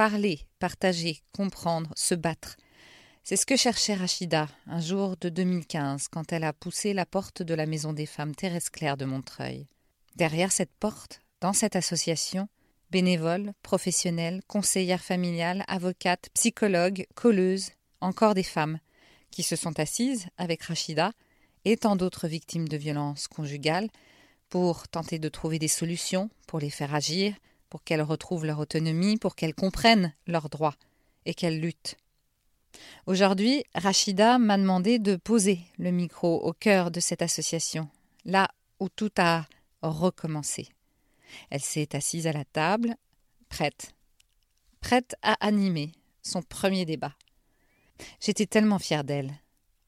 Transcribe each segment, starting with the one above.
parler, partager, comprendre, se battre. C'est ce que cherchait Rachida un jour de 2015 quand elle a poussé la porte de la Maison des femmes Thérèse Claire de Montreuil. Derrière cette porte, dans cette association, bénévoles, professionnels, conseillères familiales, avocates, psychologues, colleuses, encore des femmes, qui se sont assises avec Rachida et tant d'autres victimes de violences conjugales pour tenter de trouver des solutions, pour les faire agir, pour qu'elles retrouvent leur autonomie, pour qu'elles comprennent leurs droits et qu'elles luttent. Aujourd'hui, Rachida m'a demandé de poser le micro au cœur de cette association, là où tout a recommencé. Elle s'est assise à la table, prête, prête à animer son premier débat. J'étais tellement fière d'elle.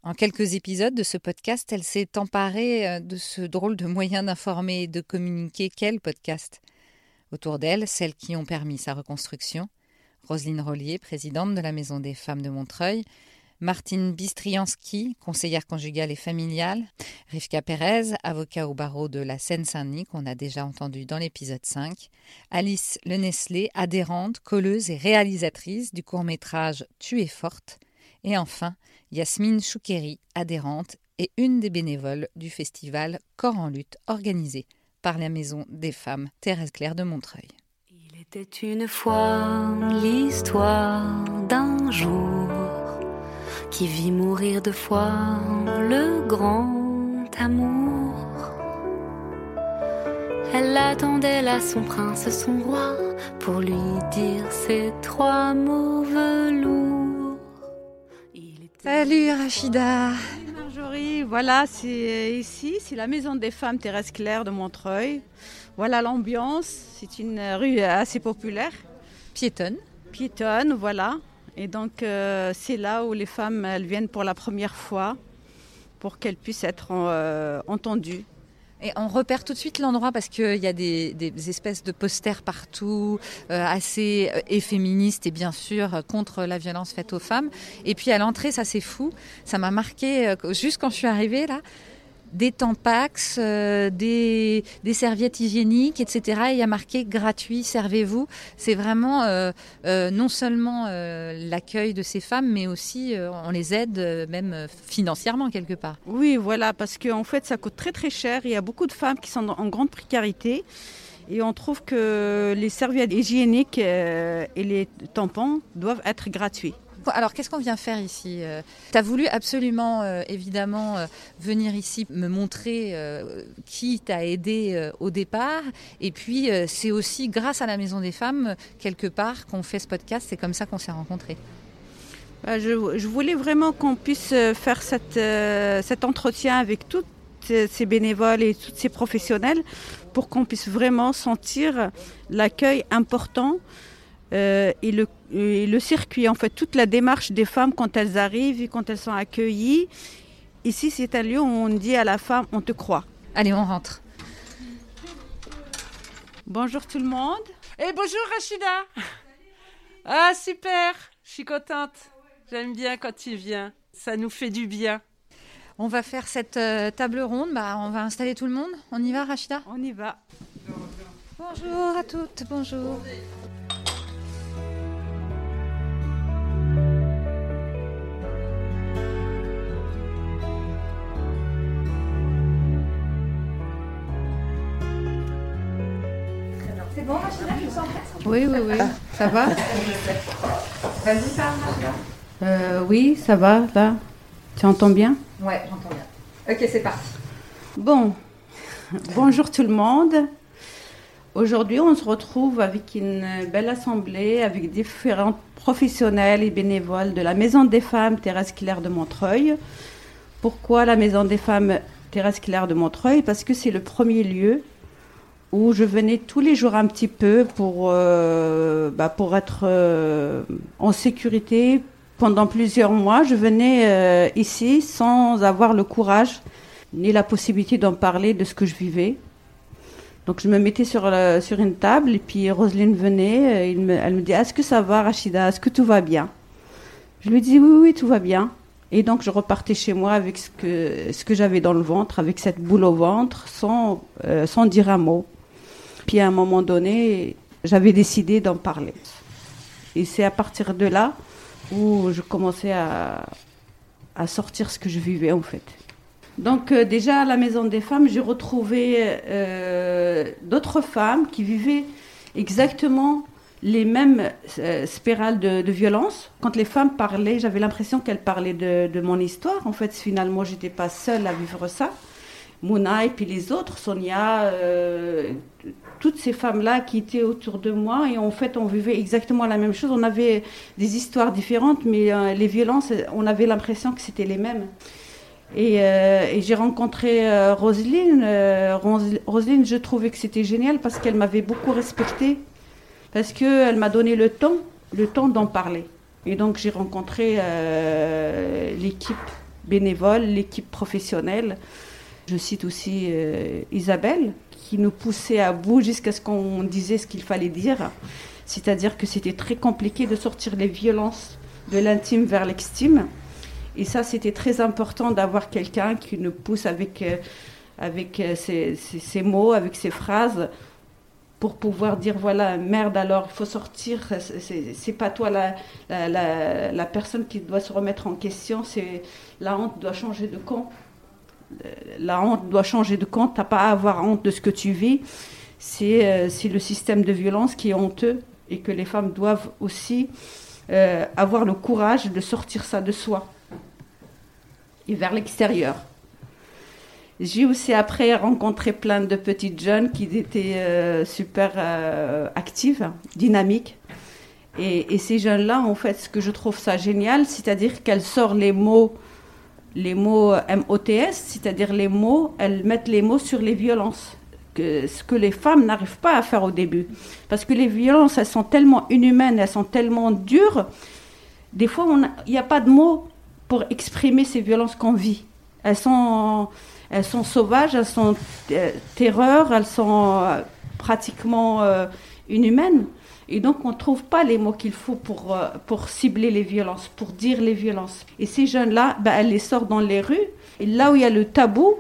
En quelques épisodes de ce podcast, elle s'est emparée euh, de ce drôle de moyen d'informer et de communiquer qu'est le podcast. Autour d'elle, celles qui ont permis sa reconstruction, Roselyne Rollier, présidente de la Maison des femmes de Montreuil, Martine Bistriansky, conseillère conjugale et familiale, Rivka Pérez, avocat au barreau de la Seine-Saint-Denis, qu'on a déjà entendu dans l'épisode 5, Alice Leneslé, adhérente, colleuse et réalisatrice du court-métrage Tu es forte, et enfin Yasmine Choukeri, adhérente et une des bénévoles du festival Corps en lutte organisé par la Maison des femmes Thérèse Claire de Montreuil. Il était une fois l'histoire d'un jour qui vit mourir deux fois le grand amour. Elle attendait là son prince, son roi, pour lui dire ces trois mots velours. Salut Rachida Voilà, c'est ici, c'est la maison des femmes Thérèse Claire de Montreuil. Voilà l'ambiance, c'est une rue assez populaire. Piétonne. Piétonne, voilà. Et donc euh, c'est là où les femmes elles viennent pour la première fois pour qu'elles puissent être euh, entendues. Et on repère tout de suite l'endroit parce qu'il y a des, espèces de posters partout, euh, assez euh, et féministes et bien sûr contre la violence faite aux femmes. Et puis à l'entrée, ça c'est fou, ça m'a marqué euh, juste quand je suis arrivée là des tampax, euh, des, serviettes hygiéniques, etc. il y a marqué gratuit, servez-vous. C'est vraiment euh, euh, non seulement l'accueil de ces femmes, mais aussi on les aide même financièrement quelque part. Oui, voilà, parce qu'en fait ça coûte très très cher. Il y a beaucoup de femmes qui sont en grande précarité. Et on trouve que les serviettes hygiéniques et les tampons doivent être gratuits. Alors, qu'est-ce qu'on vient faire ici Tu as voulu absolument, euh, évidemment, euh, venir ici me montrer euh, qui t'a aidé euh, au départ. Et puis, euh, c'est aussi grâce à la Maison des Femmes, quelque part, qu'on fait ce podcast. C'est comme ça qu'on s'est rencontrés. Bah, je, je, voulais vraiment qu'on puisse faire euh, cet entretien avec toutes ces bénévoles et tous ces professionnels pour qu'on puisse vraiment sentir l'accueil important euh, et, le, et le circuit, en fait, toute la démarche des femmes quand elles arrivent et quand elles sont accueillies. Ici, c'est un lieu où on dit à la femme, on te croit. Allez, on rentre. Bonjour tout le monde. Et Eh, bonjour Rachida. Ah super, je suis contente. J'aime bien quand tu viens. Ça nous fait du bien. On va faire cette euh, table ronde. Bah, on va installer tout le monde. On y va, Rachida? On y va. Bonjour à toutes. Bonjour. Oui, oui, oui. Ça va? Vas-y, parle, euh, Oui, ça va, là. Tu entends bien? Ouais, j'entends bien. Ok, c'est parti. Bon, bonjour tout le monde. Aujourd'hui, on se retrouve avec une belle assemblée, avec différents professionnels et bénévoles de la Maison des Femmes Thérèse Claire de Montreuil. Pourquoi la Maison des Femmes Thérèse Claire de Montreuil? Parce que c'est le premier lieu où je venais tous les jours un petit peu pour, euh, bah, pour être euh, en sécurité. Pendant plusieurs mois, je venais euh, ici sans avoir le courage ni la possibilité d'en parler de ce que je vivais. Donc je me mettais sur, sur une table et puis Roselyne venait, il me, elle me dit Est-ce que ça va Rachida? Est-ce que tout va bien? Je lui dis Oui, oui, tout va bien. Et donc je repartais chez moi avec ce que, ce que j'avais dans le ventre, avec cette boule au ventre, sans, sans dire un mot. Puis à un moment donné, j'avais décidé d'en parler. Et c'est à partir de là où je commençais à, à sortir ce que je vivais en fait. Donc euh, déjà à la maison des femmes, j'ai retrouvé euh, d'autres femmes qui vivaient exactement les mêmes euh, spirales de, violence. Quand les femmes parlaient, j'avais l'impression qu'elles parlaient de, mon histoire. En fait, finalement, j'étais pas seule à vivre ça. Mouna et puis les autres, Sonia, toutes ces femmes-là qui étaient autour de moi. Et en fait, on vivait exactement la même chose. On avait des histoires différentes, mais euh, les violences, on avait l'impression que c'était les mêmes. Et, euh, j'ai rencontré Roselyne. Roselyne, je trouvais que c'était génial parce qu'elle m'avait beaucoup respectée. Parce qu'elle m'a donné le temps, le temps d'en parler. Et donc, j'ai rencontré l'équipe bénévole, l'équipe professionnelle. Je cite aussi euh, Isabelle, qui nous poussait à bout jusqu'à ce qu'on disait ce qu'il fallait dire. C'est-à-dire que c'était très compliqué de sortir les violences de l'intime vers l'extime. Et ça, c'était très important d'avoir quelqu'un qui nous pousse avec, euh, avec euh, ses, mots, avec ses phrases, pour pouvoir dire voilà, merde, alors il faut sortir. C'est pas toi la, la, la, personne qui doit se remettre en question, c'est la honte doit changer de camp la honte doit changer de compte. T'as pas à avoir honte de ce que tu vis. Euh, c'est le système de violence qui est honteux et que les femmes doivent aussi euh, avoir le courage de sortir ça de soi et vers l'extérieur. J'ai aussi après rencontré plein de petites jeunes qui étaient euh, super actives, dynamiques. Et, et ces jeunes-là, en fait, ce que je trouve ça génial, c'est-à-dire qu'elles sortent les mots les mots MOTS, c'est-à-dire les mots, elles mettent les mots sur les violences, que, ce que les femmes n'arrivent pas à faire au début. Parce que les violences, elles sont tellement inhumaines, elles sont tellement dures, des fois, il n'y a pas de mots pour exprimer ces violences qu'on vit. Elles sont, elles sont sauvages, elles sont euh, terreurs, elles sont euh, pratiquement euh, inhumaines. Et donc, on ne trouve pas les mots qu'il faut pour, euh, pour cibler les violences, pour dire les violences. Et ces jeunes-là, ben, elles les sortent dans les rues. Et là où il y a le tabou,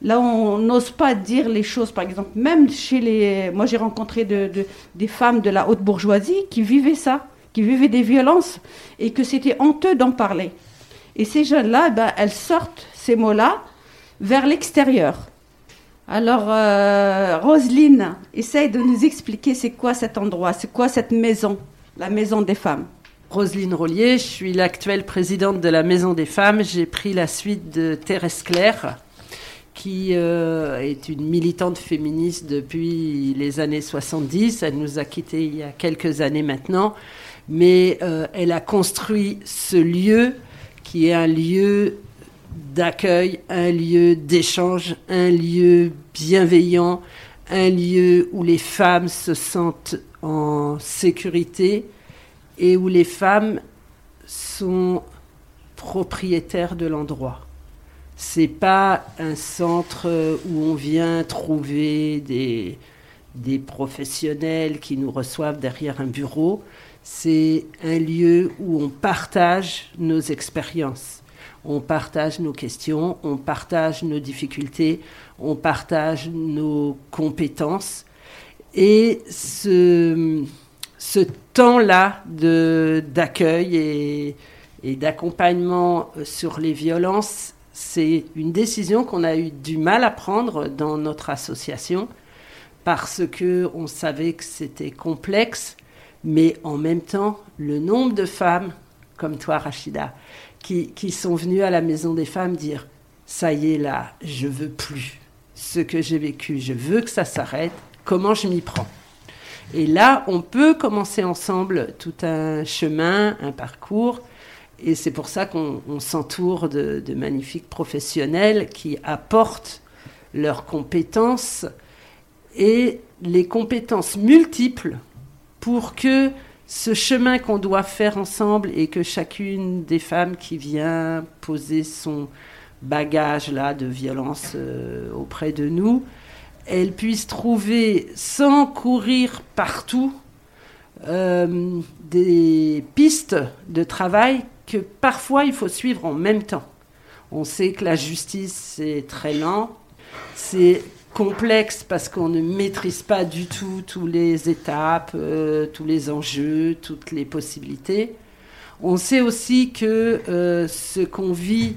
là où on n'ose pas dire les choses, par exemple, même chez les... Moi, j'ai rencontré de, des femmes de la haute bourgeoisie qui vivaient ça, qui vivaient des violences, et que c'était honteux d'en parler. Et ces jeunes-là, ben, elles sortent ces mots-là vers l'extérieur. Alors, euh, Roselyne, essaye de nous expliquer c'est quoi cet endroit, c'est quoi cette maison, la maison des femmes. Roselyne Rollier, je suis l'actuelle présidente de la Maison des Femmes. J'ai pris la suite de Thérèse Claire, qui euh, est une militante féministe depuis les années 70. Elle nous a quittés il y a quelques années maintenant, mais euh, elle a construit ce lieu qui est un lieu d'accueil, un lieu d'échange, un lieu bienveillant, un lieu où les femmes se sentent en sécurité et où les femmes sont propriétaires de l'endroit. C'est pas un centre où on vient trouver des, des professionnels qui nous reçoivent derrière un bureau. C'est un lieu où on partage nos expériences on partage nos questions, on partage nos difficultés, on partage nos compétences. Et ce, temps-là d'accueil et, et d'accompagnement sur les violences, c'est une décision qu'on a eu du mal à prendre dans notre association parce que on savait que c'était complexe, mais en même temps, le nombre de femmes comme toi, Rachida, qui, sont venus à la Maison des Femmes dire Ça y est, là, je veux plus. Ce que j'ai vécu, je veux que ça s'arrête, comment je m'y prends? Et là, on peut commencer ensemble tout un chemin, un parcours. Et c'est pour ça qu'on s'entoure de, de, magnifiques professionnels qui apportent leurs compétences et les compétences multiples pour que ce chemin qu'on doit faire ensemble et que chacune des femmes qui vient poser son bagage là de violence euh, auprès de nous, elle puisse trouver sans courir partout euh, des pistes de travail que parfois il faut suivre en même temps. On sait que la justice c'est très lent, c'est complexe parce qu'on ne maîtrise pas du tout toutes les étapes, euh, tous les enjeux, toutes les possibilités. On sait aussi que euh, ce qu'on vit,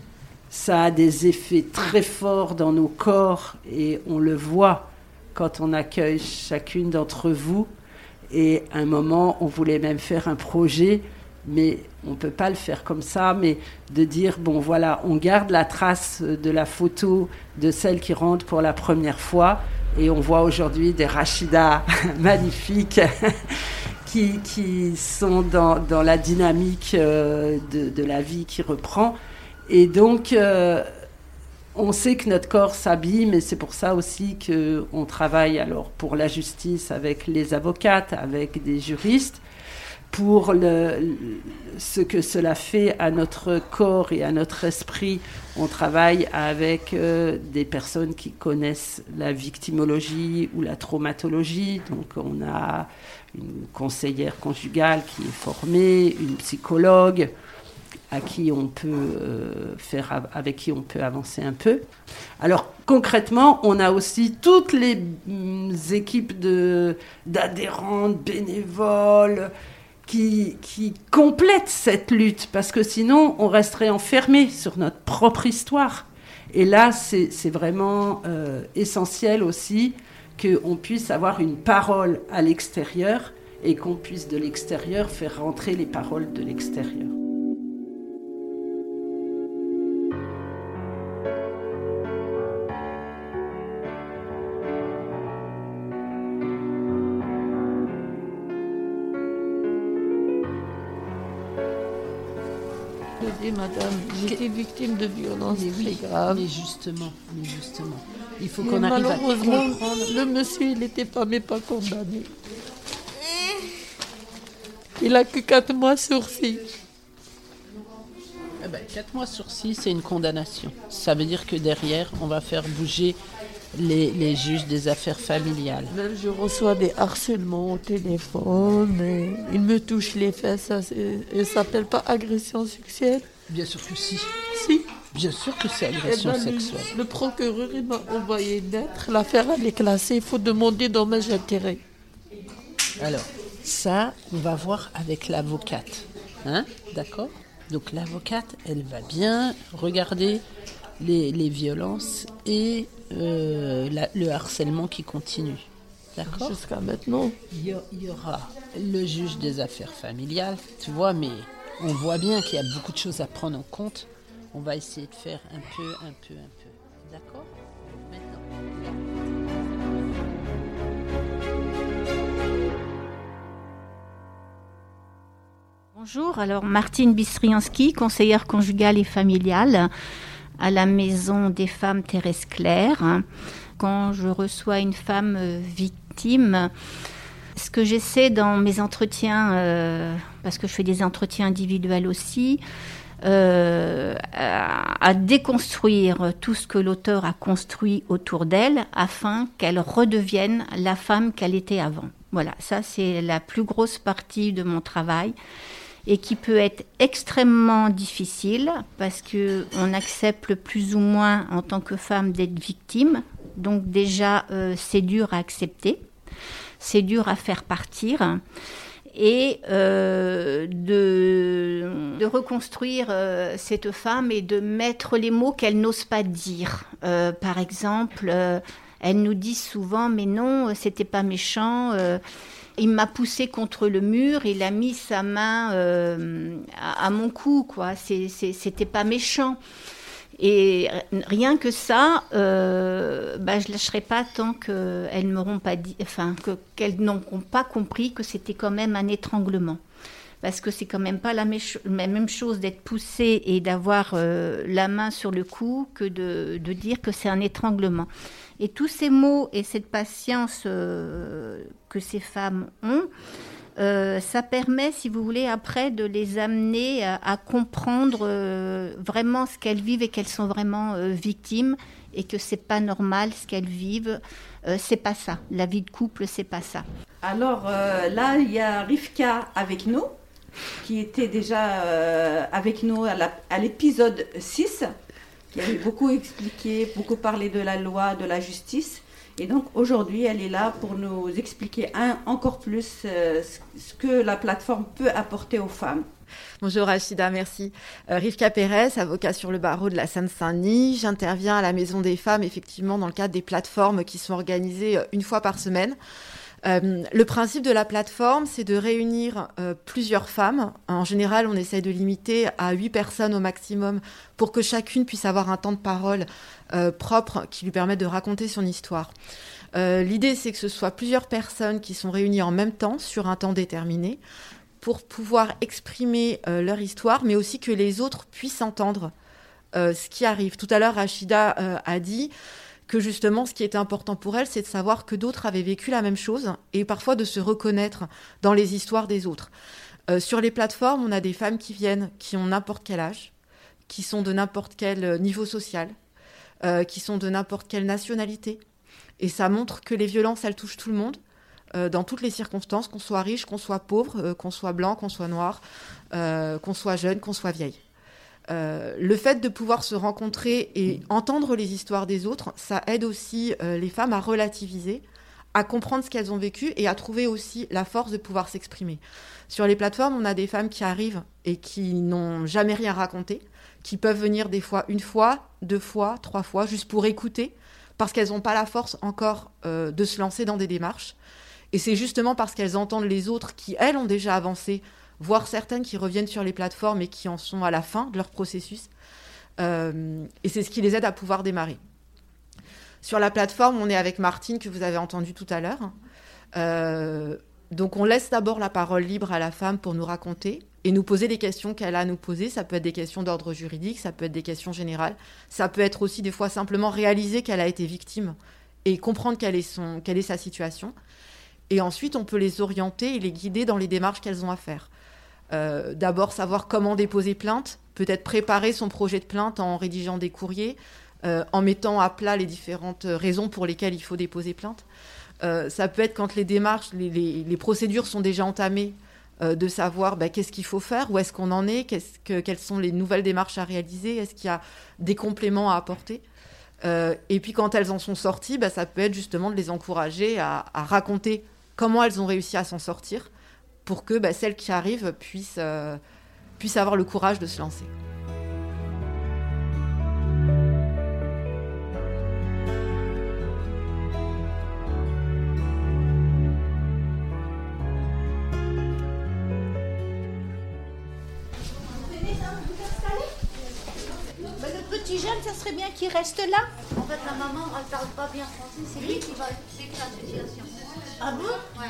ça a des effets très forts dans nos corps et on le voit quand on accueille chacune d'entre vous. Et à un moment, on voulait même faire un projet mais on ne peut pas le faire comme ça, mais de dire, bon voilà, on garde la trace de la photo de celle qui rentre pour la première fois, et on voit aujourd'hui des Rachida magnifiques qui, qui, sont dans, dans la dynamique euh, de, de, la vie qui reprend. Et donc, euh, on sait que notre corps s'habille, mais c'est pour ça aussi qu'on travaille alors pour la justice avec les avocates, avec des juristes, pour ce que cela fait à notre corps et à notre esprit. On travaille avec euh, des personnes qui connaissent la victimologie ou la traumatologie. Donc on a une conseillère conjugale qui est formée, une psychologue à qui on peut euh, faire avec qui on peut avancer un peu. Alors concrètement, on a aussi toutes les mm, équipes de d'adhérentes, bénévoles, qui, qui complète cette lutte, parce que sinon on resterait enfermé sur notre propre histoire. Et là, c'est vraiment euh, essentiel aussi qu'on puisse avoir une parole à l'extérieur et qu'on puisse de l'extérieur faire rentrer les paroles de l'extérieur. Madame, j'étais victime de violences très graves. Mais justement, mais justement, il faut qu'on arrive à comprendre. Le monsieur, il n'était pas, mais pas condamné. Il a que 4 mois sur 6. 4 eh ben, mois sur 6, c'est une condamnation. Ça veut dire que derrière, on va faire bouger les, les, juges des affaires familiales. Même je reçois des harcèlements au téléphone, et il me touche les fesses, ça ne s'appelle pas agression sexuelle Bien sûr que si. Si Bien sûr que c'est agression eh ben, sexuelle. Le, procureur il m'a envoyé lettre, l'affaire elle est classée, il faut demander dommage intérêt. Alors, ça, on va voir avec l'avocate. Hein? D'accord? Donc l'avocate, elle va bien regarder les, les violences et euh, le harcèlement qui continue. D'accord? Jusqu'à maintenant. Il y, aura le juge des affaires familiales, tu vois, mais on voit bien qu'il y a beaucoup de choses à prendre en compte. On va essayer de faire un peu, un peu, un peu. D'accord Bonjour, alors Martine Bistriansky, conseillère conjugale et familiale à la maison des femmes Thérèse Claire. Quand je reçois une femme victime, ce que j'essaie dans mes entretiens, euh, parce que je fais des entretiens individuels aussi, euh, à, déconstruire tout ce que l'auteur a construit autour d'elle afin qu'elle redevienne la femme qu'elle était avant. Voilà, ça c'est la plus grosse partie de mon travail et qui peut être extrêmement difficile parce que on accepte plus ou moins en tant que femme d'être victime. Donc déjà euh, c'est dur à accepter c'est dur à faire partir et euh, de, reconstruire euh, cette femme et de mettre les mots qu'elle n'ose pas dire. Euh, par exemple, elle nous dit souvent mais non, c'était pas méchant. il m'a poussé contre le mur, il a mis sa main à, à, mon cou, quoi. C'était pas méchant. Et rien que ça, euh, bah, je lâcherai pas tant qu'elles m'auront pas enfin que qu'elles n'auront pas compris que c'était quand même un étranglement. Parce que c'est quand même pas la même chose d'être poussé et d'avoir euh, la main sur le cou que de, de dire que c'est un étranglement. Et tous ces mots et cette patience euh, que ces femmes ont, euh, ça permet, si vous voulez, après de les amener à, comprendre euh, vraiment ce qu'elles vivent et qu'elles sont vraiment euh, victimes et que c'est pas normal ce qu'elles vivent. c'est pas ça. La vie de couple, c'est pas ça. Alors là, il y a Rivka avec nous, qui était déjà avec nous à l'épisode 6, qui avait beaucoup expliqué, beaucoup parlé de la loi, de la justice. Et donc aujourd'hui, elle est là pour nous expliquer encore plus euh, ce que la plateforme peut apporter aux femmes. Bonjour Rachida, merci. Euh, Rivka Pérez, avocat sur le barreau de la Seine-Saint-Denis. J'interviens à la Maison des Femmes, effectivement, dans le cadre des plateformes qui sont organisées euh, une fois par semaine. Euh, le principe de la plateforme, c'est de réunir plusieurs femmes. En général, on essaye de limiter à huit personnes au maximum pour que chacune puisse avoir un temps de parole propre qui lui permette de raconter son histoire. L'idée, c'est que ce soit plusieurs personnes qui sont réunies en même temps sur un temps déterminé pour pouvoir exprimer euh, leur histoire, mais aussi que les autres puissent entendre euh, ce qui arrive. Tout à l'heure, Rachida euh, a dit que justement, ce qui était important pour elle, c'est de savoir que d'autres avaient vécu la même chose et parfois de se reconnaître dans les histoires des autres. sur les plateformes, on a des femmes qui viennent, qui ont n'importe quel âge, qui sont de n'importe quel niveau social, qui sont de n'importe quelle nationalité. Et ça montre que les violences, elles touchent tout le monde, euh, dans toutes les circonstances, qu'on soit riche, qu'on soit pauvre, euh, qu'on soit blanc, qu'on soit noir, euh, qu'on soit jeune, qu'on soit vieille. Le fait de pouvoir se rencontrer et entendre les histoires des autres, ça aide aussi les femmes à relativiser, à comprendre ce qu'elles ont vécu et à trouver aussi la force de pouvoir s'exprimer. Sur les plateformes, on a des femmes qui arrivent et qui n'ont jamais rien raconté, qui peuvent venir des fois une fois, deux fois, trois fois, juste pour écouter, parce qu'elles n'ont pas la force encore de se lancer dans des démarches. Et c'est justement parce qu'elles entendent les autres qui, elles, ont déjà avancé, voire certaines qui reviennent sur les plateformes et qui en sont à la fin de leur processus. Euh, et c'est ce qui les aide à pouvoir démarrer. Sur la plateforme, on est avec Martine, que vous avez entendu tout à l'heure. Euh, donc on laisse d'abord la parole libre à la femme pour nous raconter et nous poser les questions qu'elle a à nous poser. Ça peut être des questions d'ordre juridique, ça peut être des questions générales, ça peut être aussi des fois simplement réaliser qu'elle a été victime et comprendre quelle est, son, quelle est sa situation. Et ensuite, on peut les orienter et les guider dans les démarches qu'elles ont à faire. Euh, d'abord, savoir comment déposer plainte, peut-être préparer son projet de plainte en rédigeant des courriers, euh, en mettant à plat les différentes raisons pour lesquelles il faut déposer plainte. Euh, ça peut être quand les démarches, les, procédures sont déjà entamées, de savoir bah, qu'est-ce qu'il faut faire, où est-ce qu'on en est, que, quelles sont les nouvelles démarches à réaliser, est-ce qu'il y a des compléments à apporter. et puis quand elles en sont sorties, bah, ça peut être justement de les encourager à raconter comment elles ont réussi à s'en sortir pour que bah, celles qui arrivent puissent, euh, puissent avoir le courage de se lancer. Bah, le petit jeune, ça serait bien qu'il reste là. En fait, la maman, elle parle pas bien français. C'est lui qui va expliquer la situation. Ah bon? Ouais.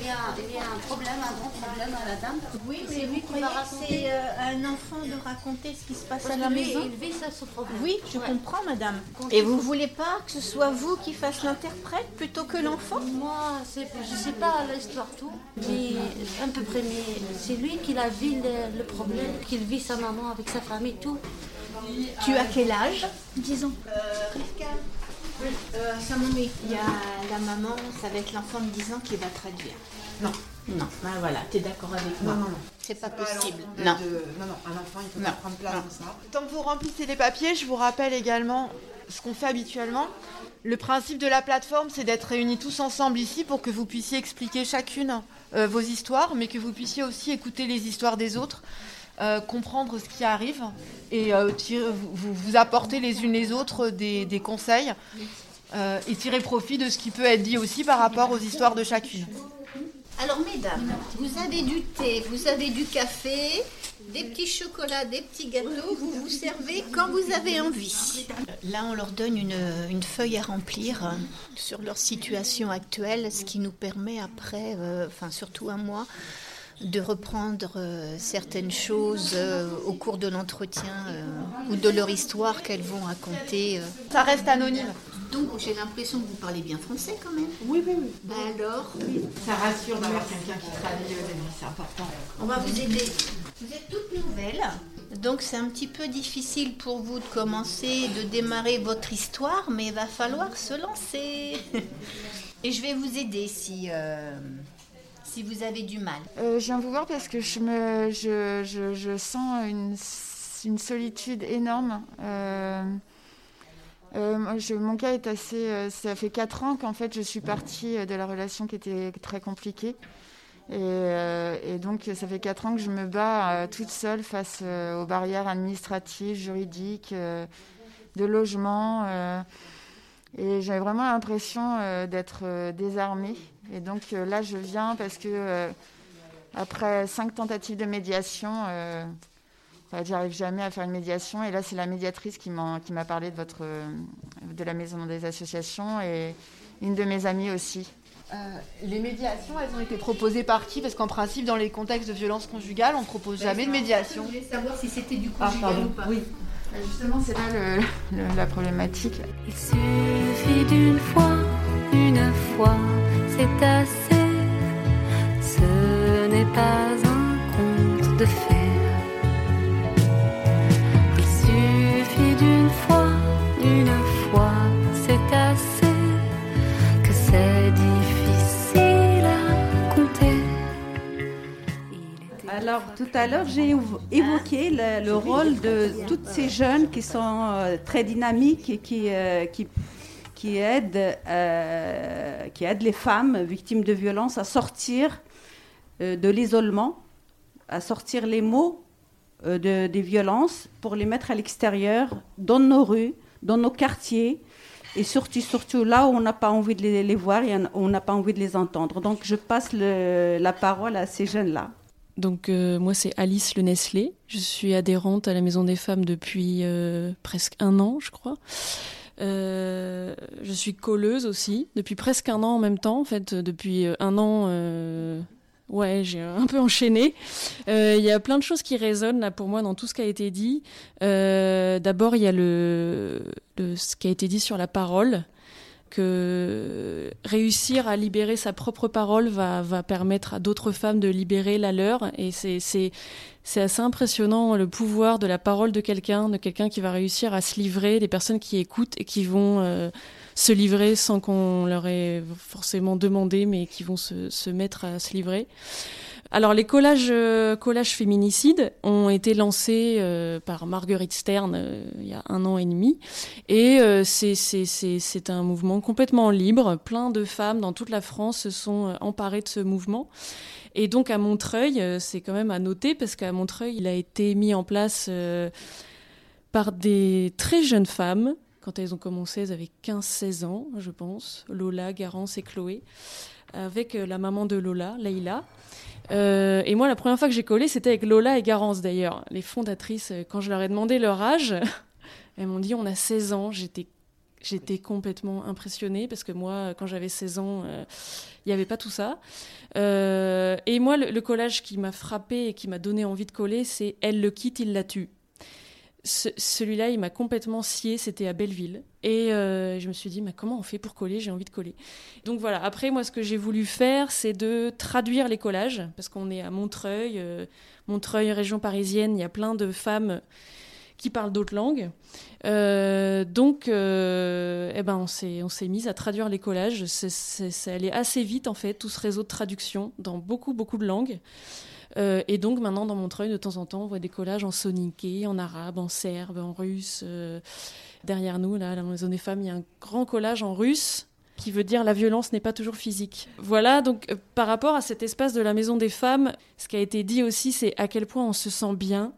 Il y, a, il y, a, un problème, un grand problème à la dame. Oui, mais lui qui va raconter. C'est euh, un enfant de raconter ce qui se passe Parce à la lui, maison? Il vit ça, ce problème. Oui, je Ouais. comprends, madame. Quand Et vous faut- voulez pas que ce soit vous qui fasse l'interprète plutôt que l'enfant? Moi, c'est- je sais pas l'histoire tout, mais à peu près, mais c'est lui qui a vu le, le problème, qu'il vit sa maman avec sa famille, tout. Tu as quel âge? Disons. Euh, mamie. Il y a la maman, ça va être l'enfant de 10 ans qui va traduire. Non. Non, ben voilà, tu es d'accord avec moi. Non, non, non. C'est pas possible. De- Non. de- non, non, un enfant, il faut Non. pas prendre place dans ça. Tant que vous remplissez les papiers, je vous rappelle également ce qu'on fait habituellement. Le principe de la plateforme, c'est d'être réunis tous ensemble ici pour que vous puissiez expliquer chacune euh, vos histoires, mais que vous puissiez aussi écouter les histoires des autres, euh, comprendre ce qui arrive et euh, tirer- vous, vous- apporter les unes les autres des, des conseils euh, et tirer profit de ce qui peut être dit aussi par rapport aux histoires de chacune. Alors, mesdames, vous avez du thé, vous avez du café, des petits chocolats, des petits gâteaux. Vous vous servez quand vous avez envie. Là, on leur donne une, une feuille à remplir sur leur situation actuelle, ce qui nous permet après, euh, enfin surtout à moi, de reprendre euh, certaines choses euh, au cours de l'entretien euh, ou de leur histoire qu'elles vont raconter. Ça reste anonyme. Donc, j'ai l'impression que vous parlez bien français quand même. Oui, oui, oui. Bah alors, Ça rassure d'avoir quelqu'un qui traduit, c'est important. On va vous aider. Vous êtes toute nouvelle, donc c'est un petit peu difficile pour vous de commencer, de démarrer votre histoire, mais il va falloir se lancer. Et je vais vous aider si, euh, si vous avez du mal. Euh, je viens vous voir parce que je, me, je, je, je sens une, une solitude énorme. Euh, mon cas est assez. ça fait 4 ans qu'en fait je suis partie de la relation qui était très compliquée. Et, donc ça fait 4 ans que je me bats toute seule face aux barrières administratives, juridiques, de logement. et j'avais vraiment l'impression d'être désarmée. Et donc là je viens parce que après 5 tentatives de médiation, j'arrive jamais à faire une médiation. Et là, c'est la médiatrice qui m'a parlé de, votre, de la maison des associations et une de mes amies aussi. Euh, les médiations, elles ont été proposées par qui? Parce qu'en principe, dans les contextes de violence conjugale, on ne propose ben, jamais de médiation. Je voulais savoir si c'était du ah, conjugal ou pas. Oui. Ben, justement, c'est là le, la problématique. Il suffit d'une fois, une fois, c'est assez. Ce n'est pas un conte de fées. Alors, tout à l'heure, j'ai évoqué le, rôle de toutes ces jeunes qui sont euh, très dynamiques et qui, euh, qui, qui, aident, euh, qui les femmes victimes de violences à sortir de l'isolement, à sortir les mots de, des violences pour les mettre à l'extérieur, dans nos rues, dans nos quartiers, et surtout, surtout là où on n'a pas envie de les, voir et on n'a pas envie de les entendre. Donc je passe la parole à ces jeunes-là. Donc euh, moi c'est Alice Le Nestlé. Je suis adhérente à la Maison des Femmes depuis euh, presque un an, je crois. Euh, je suis colleuse aussi depuis presque un an en même temps. En fait, depuis un an, ouais, j'ai un peu enchaîné. Il y a plein de choses qui résonnent là pour moi dans tout ce qui a été dit. D'abord, il y a le, ce qui a été dit sur la parole que réussir à libérer sa propre parole va, va permettre à d'autres femmes de libérer la leur. Et c'est, c'est assez impressionnant le pouvoir de la parole de quelqu'un, de quelqu'un qui va réussir à se livrer, des personnes qui écoutent et qui vont euh, se livrer sans qu'on leur ait forcément demandé, mais qui vont se, mettre à se livrer. Alors les collages, euh, féminicides ont été lancés euh, par Marguerite Stern il y a un an et demi, et c'est un mouvement complètement libre. Plein de femmes dans toute la France se sont emparées de ce mouvement. Et donc à Montreuil, c'est quand même à noter parce qu'à Montreuil, il a été mis en place par des très jeunes femmes. Quand elles ont commencé, elles avaient 15-16 ans, je pense. Lola, Garance et Chloé. Avec la maman de Lola, Leïla. Euh, et moi, la première fois que j'ai collé, c'était avec Lola et Garance d'ailleurs, les fondatrices. Euh, quand je leur ai demandé leur âge, elles m'ont dit on a 16 ans. J'étais J'étais complètement impressionnée parce que moi, quand j'avais 16 ans, euh, il n'y avait pas tout ça. et moi, le, collage qui m'a frappé et qui m'a donné envie de coller, c'est Elle le quitte, il la tue celui-là, il m'a complètement scié, c'était à Belleville. Et euh, je me suis dit, mais comment on fait pour coller? J'ai envie de coller. Donc voilà, après, moi, ce que j'ai voulu faire, c'est de traduire les collages, parce qu'on est à Montreuil, euh, Montreuil, région parisienne, il y a plein de femmes qui parlent d'autres langues. Euh, donc, eh ben, on s'est, on s'est mis à traduire les collages. ça allait assez vite, en fait, tout ce réseau de traduction dans beaucoup, beaucoup de langues. Euh, et donc maintenant, dans Montreuil, de temps en temps, on voit des collages en soniké, en arabe, en serbe, en russe. Euh, derrière nous, là, dans la maison des femmes, il y a un grand collage en russe qui veut dire la violence n'est pas toujours physique. Voilà, donc euh, par rapport à cet espace de la maison des femmes, ce qui a été dit aussi, c'est à quel point on se sent bien.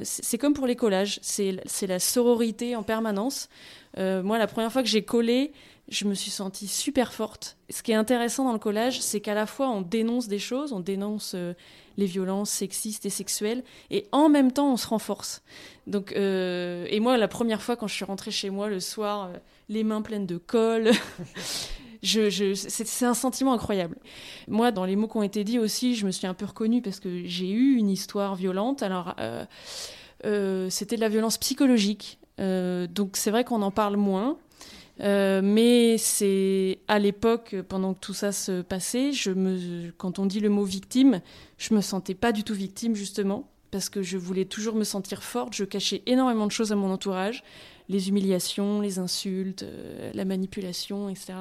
C'est comme pour les collages, c'est la sororité en permanence. moi, la première fois que j'ai collé, je me suis sentie super forte. Ce qui est intéressant dans le collage, c'est qu'à la fois on dénonce des choses, on dénonce les violences sexistes et sexuelles, et en même temps on se renforce. Donc, euh, et moi, la première fois quand je suis rentrée chez moi le soir, euh, les mains pleines de colle. Je, c'est un sentiment incroyable. Moi, dans les mots qui ont été dits aussi, je me suis un peu reconnue parce que j'ai eu une histoire violente. Alors, euh, c'était de la violence psychologique. donc, c'est vrai qu'on en parle moins. Euh, mais c'est à l'époque, pendant que tout ça se passait, quand on dit le mot victime, je me sentais pas du tout victime justement parce que je voulais toujours me sentir forte. Je cachais énormément de choses à mon entourage, les humiliations, les insultes, euh, la manipulation, etc.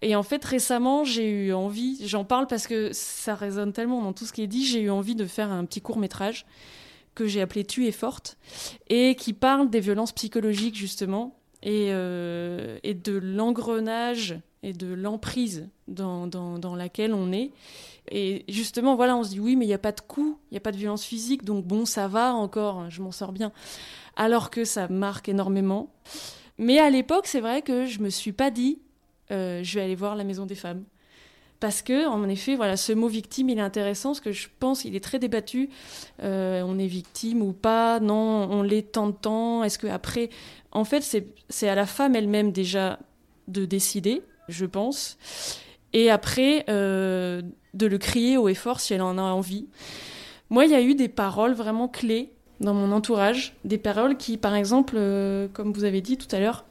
Et en fait, récemment, j'ai eu envie, j'en parle parce que ça résonne tellement dans tout ce qui est dit, j'ai eu envie de faire un petit court métrage que j'ai appelé Tu es forte et qui parle des violences psychologiques justement et, et de l'engrenage et de l'emprise dans, laquelle on est. Et justement, voilà, on se dit oui, mais il n'y a pas de coup, il n'y a pas de violence physique, donc bon, ça va encore, je m'en sors bien. Alors que ça marque énormément. Mais à l'époque, c'est vrai que je me suis pas dit, euh, je vais aller voir la maison des femmes. Parce que, en effet, voilà, ce mot victime, il est intéressant, parce que je pense qu'il est très débattu. Euh, on est victime ou pas? Non, on l'est tant de temps. Est-ce que après, en fait, c'est à la femme elle-même déjà de décider, je pense. Et après, euh, de le crier haut et fort si elle en a envie. Moi, il y a eu des paroles vraiment clés dans mon entourage, des paroles qui, par exemple, euh, comme vous avez dit tout à l'heure,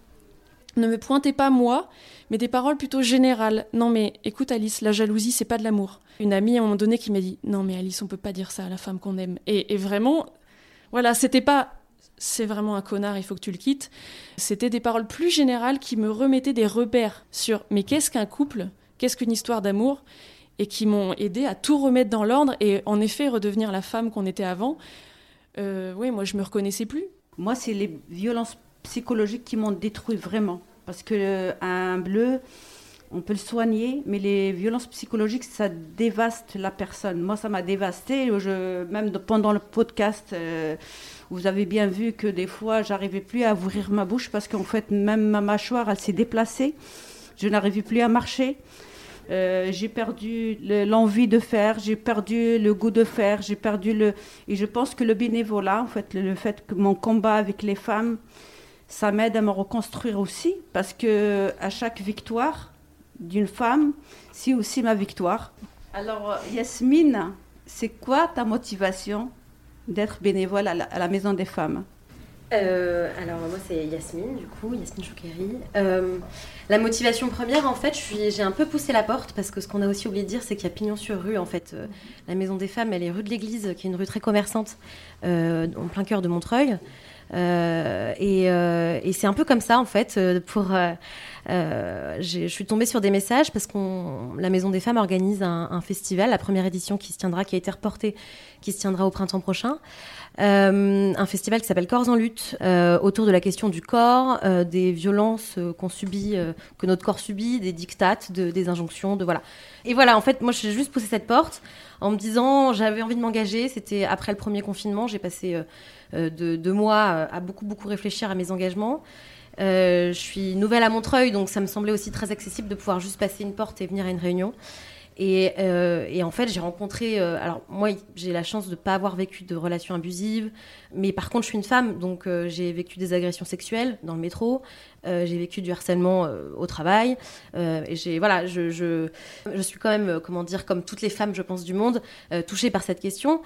ne me pointaient pas moi, mais des paroles plutôt générales. Non mais écoute Alice, la jalousie c'est pas de l'amour. Une amie à un moment donné qui m'a dit non mais Alice on peut pas dire ça à la femme qu'on aime. Et, et vraiment, voilà, c'était pas c'est vraiment un connard, il faut que tu le quittes. C'était des paroles plus générales qui me remettaient des repères sur mais qu'est-ce qu'un couple, qu'est-ce qu'une histoire d'amour? Et qui m'ont aidé à tout remettre dans l'ordre et en effet redevenir la femme qu'on était avant. Euh, oui, moi je me reconnaissais plus. Moi, c'est les violences psychologiques qui m'ont détruit vraiment. Parce que un bleu, on peut le soigner, mais les violences psychologiques, ça dévaste la personne. Moi, ça m'a dévasté. Je, même pendant le podcast, euh, vous avez bien vu que des fois, j'arrivais plus à ouvrir ma bouche parce qu'en fait, même ma mâchoire, elle s'est déplacée. Je n'arrivais plus à marcher. Euh, j'ai perdu l'envie de faire, j'ai perdu le goût de faire, j'ai perdu le. Et je pense que le bénévolat, en fait, le, fait que mon combat avec les femmes, ça m'aide à me reconstruire aussi, parce que à chaque victoire d'une femme, c'est aussi ma victoire. Alors, Yasmine, c'est quoi ta motivation d'être bénévole à la Maison des femmes? Euh, alors moi c'est Yasmine du coup, Yasmine Choukeri. Euh, la motivation première en fait, j'ai un peu poussé la porte parce que ce qu'on a aussi oublié de dire c'est qu'il y a pignon sur rue en fait. Euh, la maison des femmes elle est rue de l'église qui est une rue très commerçante en plein cœur de Montreuil. Et, et c'est un peu comme ça en fait pour... je suis tombée sur des messages parce que la Maison des Femmes organise un, festival, la première édition qui se tiendra, qui a été reportée, qui se tiendra au printemps prochain. Euh, un festival qui s'appelle Corps en lutte, euh, autour de la question du corps, euh, des violences qu'on subit, que notre corps subit, des dictates, de, des injonctions, de voilà. Et voilà, en fait, moi, j'ai juste poussé cette porte en me disant, j'avais envie de m'engager. C'était après le premier confinement, j'ai passé deux, mois à beaucoup beaucoup réfléchir à mes engagements. je suis nouvelle à Montreuil, donc ça me semblait aussi très accessible de pouvoir juste passer une porte et venir à une réunion. Euh, et, en fait, j'ai rencontré. Euh, alors, moi, j'ai la chance de ne pas avoir vécu de relations abusives. Mais par contre, je suis une femme. Donc, euh, j'ai vécu des agressions sexuelles dans le métro. j'ai vécu du harcèlement au travail. et j'ai. Voilà, je, je, je, suis quand même, comment dire, comme toutes les femmes, je pense, du monde, touchée par cette question.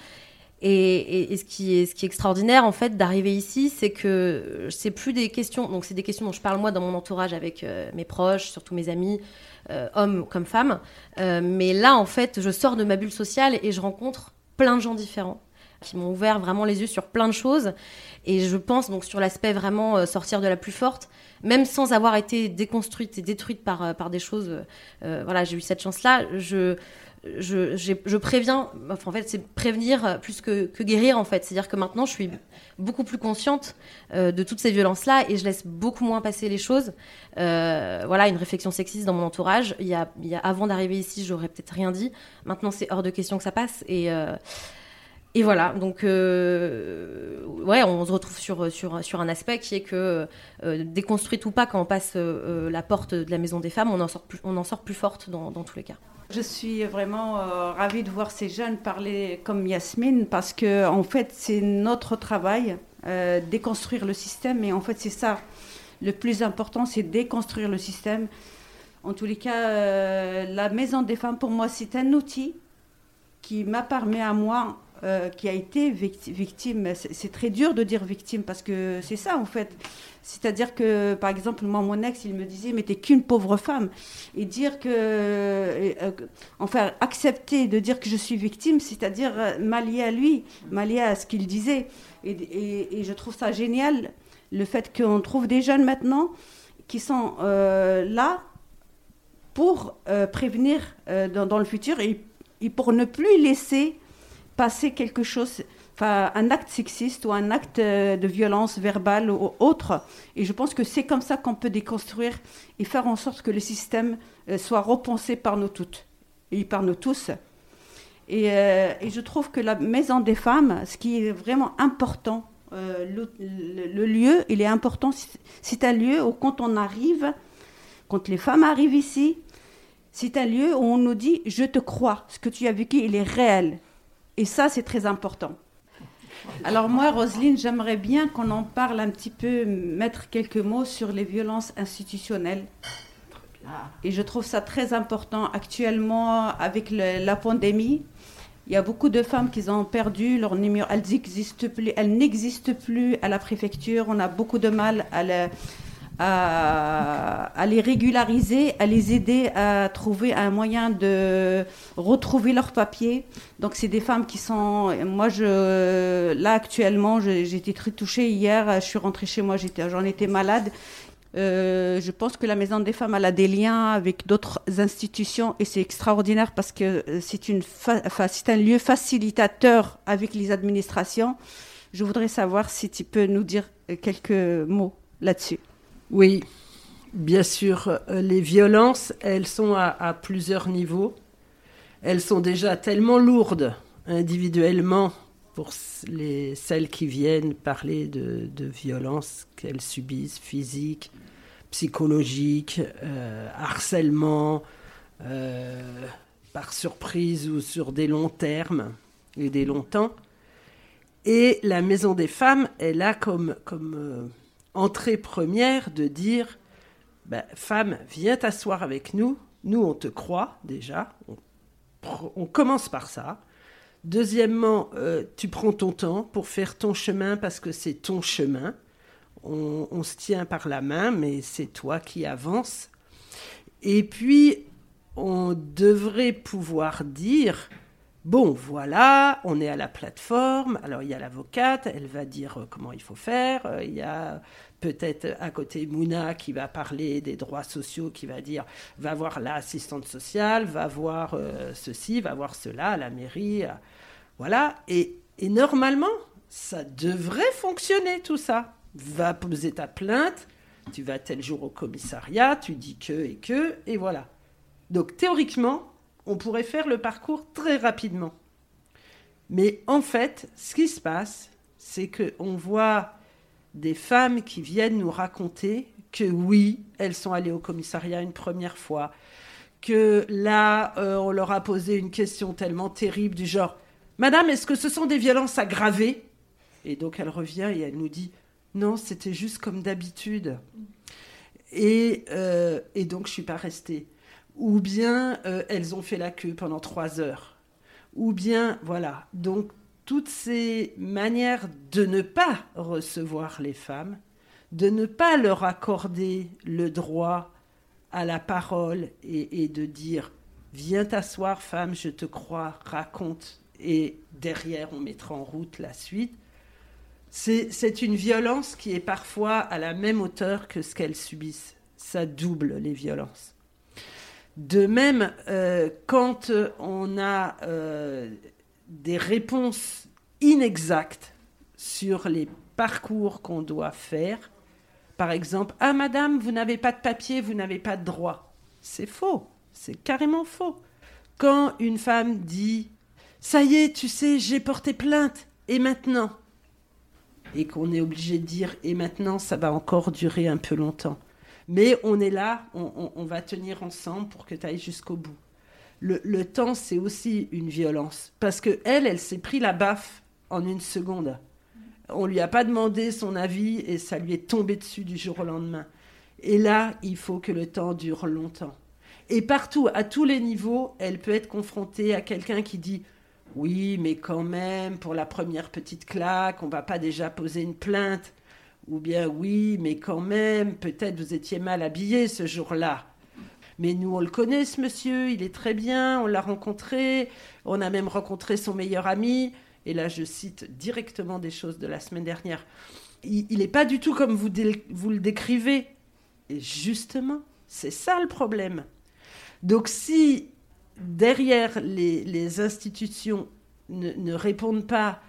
Et, ce, qui est, ce qui est extraordinaire, en fait, d'arriver ici, c'est que c'est plus des questions. Donc, c'est des questions dont je parle moi dans mon entourage avec mes proches, surtout mes amis. Euh, hommes comme femmes. Euh, mais là, en fait, je sors de ma bulle sociale et je rencontre plein de gens différents qui m'ont ouvert vraiment les yeux sur plein de choses. Et je pense donc sur l'aspect vraiment euh, sortir de la plus forte, même sans avoir été déconstruite et détruite par, par des choses. voilà, j'ai eu cette chance-là. Je, je, préviens, enfin, en fait, c'est prévenir plus que, guérir, en fait. C'est-à-dire que maintenant, je suis beaucoup plus consciente euh, de toutes ces violences-là et je laisse beaucoup moins passer les choses. Euh, voilà, une réflexion sexiste dans mon entourage. Il y a, avant d'arriver ici, j'aurais peut-être rien dit. Maintenant, c'est hors de question que ça passe. Et. Euh, voilà, donc ouais, on se retrouve sur, un aspect qui est que déconstruite ou pas, quand on passe la porte de la maison des femmes, on en sort plus, forte dans tous les cas. Je suis vraiment euh, ravie de voir ces jeunes parler comme Yasmine parce que en fait c'est notre travail euh, déconstruire le système et en fait c'est ça le plus important c'est déconstruire le système. En tous les cas, euh, la maison des femmes pour moi c'est un outil qui m'a permis à moi euh, qui a été victime. C'est très dur de dire victime parce que c'est ça en fait. C'est-à-dire que, par exemple, moi, mon ex, il me disait, mais t'es qu'une pauvre femme. Et dire que, euh, enfin, accepter de dire que je suis victime, c'est-à-dire euh, m'allier à lui, m'allier à ce qu'il disait. Et, je trouve ça génial, le fait qu'on trouve des jeunes maintenant qui sont là pour prévenir dans, le futur et, et, pour ne plus laisser passer quelque chose, enfin, un acte sexiste ou un acte euh, de violence verbale ou autre. Et je pense que c'est comme ça qu'on peut déconstruire et faire en sorte que le système euh, soit repensé par nous toutes et par nous tous. Et, euh, et, je trouve que la maison des femmes, ce qui est vraiment important, le, le, lieu, il est important. C'est un lieu où quand on arrive, quand les femmes arrivent ici, c'est un lieu où on nous dit je te crois, ce que tu as vécu, il est réel. Et ça, c'est très important. Alors moi, Roselyne, j'aimerais bien qu'on en parle un petit peu, mettre quelques mots sur les violences institutionnelles. Et je trouve ça très important actuellement avec la pandémie. Il y a beaucoup de femmes qui ont perdu leur numéro. Elles n'existent plus. Elles n'existent plus à la préfecture. On a beaucoup de mal à, le, à, les régulariser, à les aider à trouver un moyen de retrouver leurs papiers. Donc c'est des femmes qui sont. Moi, là actuellement, j'étais très touchée hier. Je suis rentrée chez moi. J'en étais malade. Euh, je pense que la Maison des Femmes elle a des liens avec d'autres institutions et c'est extraordinaire parce que c'est un lieu facilitateur avec les administrations. Je voudrais savoir si tu peux nous dire quelques mots là-dessus. Oui, bien sûr, les violences, elles sont à, plusieurs niveaux. Elles sont déjà tellement lourdes individuellement pour les, celles qui viennent parler de, violences qu'elles subissent, physiques, psychologiques, euh, harcèlement, euh, par surprise ou sur des longs termes et des longs temps. Et la Maison des Femmes est là comme, comme euh, entrée première de dire ben, Femme, viens t'asseoir avec nous. Nous, on te croit déjà. On, on commence par ça. Deuxièmement, euh, tu prends ton temps pour faire ton chemin parce que c'est ton chemin. On, on, se tient par la main, mais c'est toi qui avances. Et puis, on devrait pouvoir dire, bon, voilà, on est à la plateforme, alors il y a l'avocate, elle va dire comment il faut faire, il y a peut-être à côté Mouna qui va parler des droits sociaux, qui va dire va voir l'assistante sociale, va voir euh, ceci, va voir cela à la mairie. Voilà. Et, normalement, ça devrait fonctionner tout ça. Va poser ta plainte, tu vas tel jour au commissariat, tu dis que et que, et voilà. Donc théoriquement, on pourrait faire le parcours très rapidement. Mais en fait, ce qui se passe, c'est qu'on voit des femmes qui viennent nous raconter que oui, elles sont allées au commissariat une première fois, que là, euh, on leur a posé une question tellement terrible du genre Madame, est-ce que ce sont des violences aggravées? Et donc elle revient et elle nous dit Non, c'était juste comme d'habitude. Et, euh, et, donc je suis pas restée. Ou bien euh, elles ont fait la queue pendant trois heures. Ou bien, voilà. Donc toutes ces manières de ne pas recevoir les femmes, de ne pas leur accorder le droit à la parole et, et de dire Viens t'asseoir, femme, je te crois, raconte, et derrière on mettra en route la suite. C'est une violence qui est parfois à la même hauteur que ce qu'elles subissent. Ça double les violences. De même, euh, quand on a euh, des réponses inexactes sur les parcours qu'on doit faire. Par exemple, Ah madame, vous n'avez pas de papier, vous n'avez pas de droit. C'est faux, c'est carrément faux. Quand une femme dit Ça y est, tu sais, j'ai porté plainte, et maintenant? Et qu'on est obligé de dire Et maintenant, ça va encore durer un peu longtemps. Mais on est là, on, va tenir ensemble pour que tu ailles jusqu'au bout le, le temps, c'est aussi une violence. Parce que elle, elle s'est pris la baffe en une seconde. On lui a pas demandé son avis et ça lui est tombé dessus du jour au lendemain. Et là, il faut que le temps dure longtemps. Et partout, à tous les niveaux, elle peut être confrontée à quelqu'un qui dit oui, mais quand même, pour la première petite claque, on va pas déjà poser une plainte. Ou bien oui, mais quand même, peut-être vous étiez mal habillé ce jour-là. Mais nous, on le connaît, monsieur, il est très bien, on l'a rencontré, on a même rencontré son meilleur ami. Et là, je cite directement des choses de la semaine dernière. Il n'est pas du tout comme vous, le décrivez. Et justement, c'est ça le problème. Donc si derrière les, institutions, ne répondent pas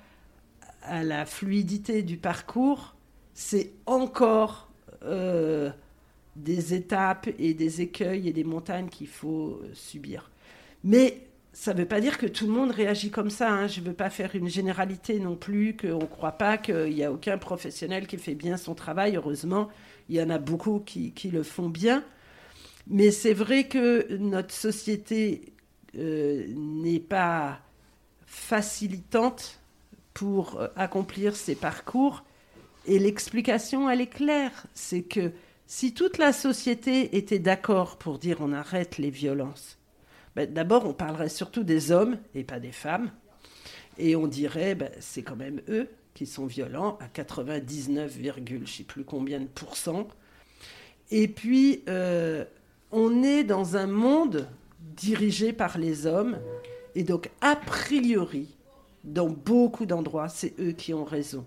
à la fluidité du parcours, c'est encore euh, des étapes et des écueils et des montagnes qu'il faut euh, subir. Mais ça ne veut pas dire que tout le monde réagit comme ça. hein. Je ne veux pas faire une généralité non plus, qu'on ne croit pas qu'il n'y a aucun professionnel qui fait bien son travail. Heureusement, il y en a beaucoup qui, le font bien. Mais c'est vrai que notre société euh, n'est pas facilitante pour accomplir ces parcours. Et l'explication, elle est claire. C'est que si toute la société était d'accord pour dire on arrête les violences, ben, d'abord on parlerait surtout des hommes et pas des femmes. Et on dirait ben, c'est quand même eux qui sont violents à 99, je ne sais plus combien de pourcents. Et puis, euh, on est dans un monde dirigé par les hommes. Et donc, a priori, dans beaucoup d'endroits, c'est eux qui ont raison.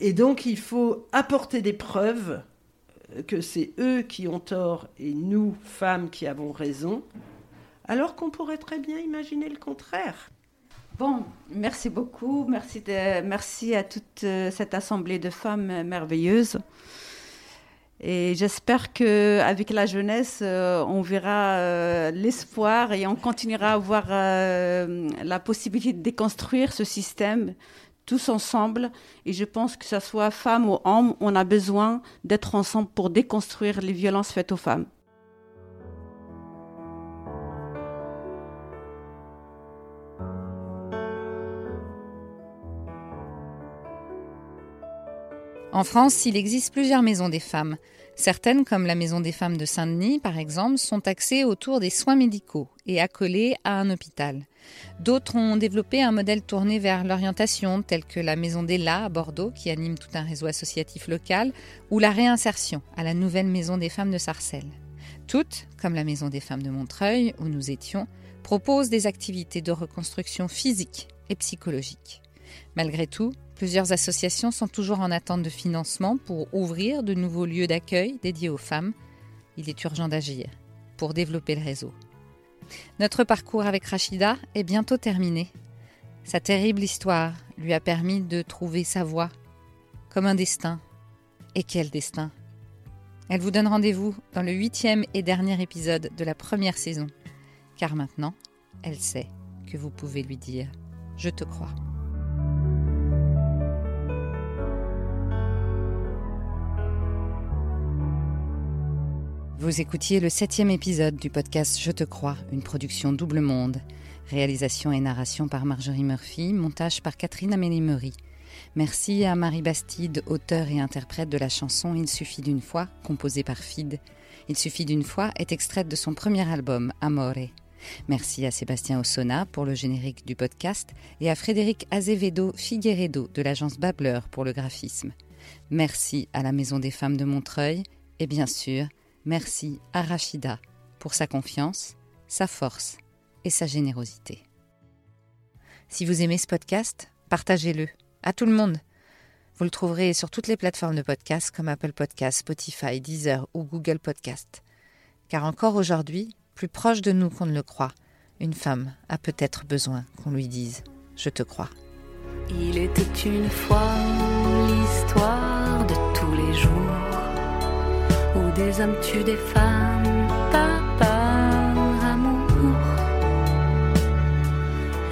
Et donc, il faut apporter des preuves euh, que c'est eux qui ont tort et nous, femmes, qui avons raison, alors qu'on pourrait très bien imaginer le contraire. Bon, merci beaucoup. Merci, merci à toute euh, cette assemblée de femmes merveilleuses. Et j'espère que avec la jeunesse, euh, on verra l'espoir et on continuera à avoir la possibilité de déconstruire ce système tous ensemble. Et je pense que ce soit femme ou homme, on a besoin d'être ensemble pour déconstruire les violences faites aux femmes. En France, il existe plusieurs maisons des femmes. Certaines, comme la Maison des femmes de Saint-Denis, par exemple, sont axées autour des soins médicaux et accolées à un hôpital. D'autres ont développé un modèle tourné vers l'orientation, tel que la Maison des La à Bordeaux, qui anime tout un réseau associatif local, ou la réinsertion à la nouvelle Maison des femmes de Sarcelles. Toutes, comme la Maison des femmes de Montreuil, où nous étions, proposent des activités de reconstruction physique et psychologique. Malgré tout, plusieurs associations sont toujours en attente de financement pour ouvrir de nouveaux lieux d'accueil dédiés aux femmes. Il est urgent d'agir pour développer le réseau. Notre parcours avec Rachida est bientôt terminé. Sa terrible histoire lui a permis de trouver sa voie, comme un destin. Et quel destin Elle vous donne rendez-vous dans le huitième et dernier épisode de la première saison, car maintenant, elle sait que vous pouvez lui dire ⁇ Je te crois ⁇ Vous écoutiez le septième épisode du podcast Je te crois, une production double monde. Réalisation et narration par Marjorie Murphy, montage par Catherine Amélie-Meury. Merci à Marie Bastide, auteure et interprète de la chanson Il suffit d'une fois, composée par Fid. Il suffit d'une fois est extraite de son premier album, Amore. Merci à Sébastien Ossona pour le générique du podcast et à Frédéric Azevedo Figueredo de l'agence Babler pour le graphisme. Merci à la Maison des femmes de Montreuil et bien sûr, merci à Rachida pour sa confiance, sa force et sa générosité. Si vous aimez ce podcast, partagez-le à tout le monde. Vous le trouverez sur toutes les plateformes de podcast comme Apple Podcast, Spotify, Deezer ou Google Podcast. Car encore aujourd'hui, plus proche de nous qu'on ne le croit, une femme a peut-être besoin qu'on lui dise ⁇ Je te crois ⁇ des hommes tuent des femmes, pas par amour.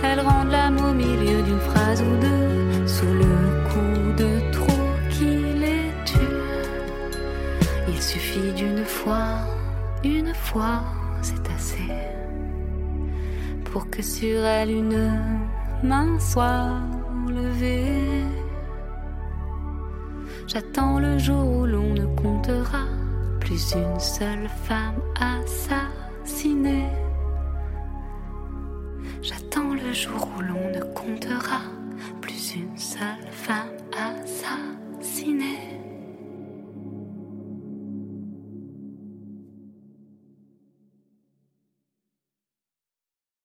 Elles rendent l'âme au milieu d'une phrase ou deux, sous le coup de trop qui les tue. Il suffit d'une fois, une fois, c'est assez, pour que sur elle une main soit levée. J'attends le jour où l'on ne comptera plus une seule femme assassinée. J'attends le jour où l'on ne comptera plus une seule femme assassinée.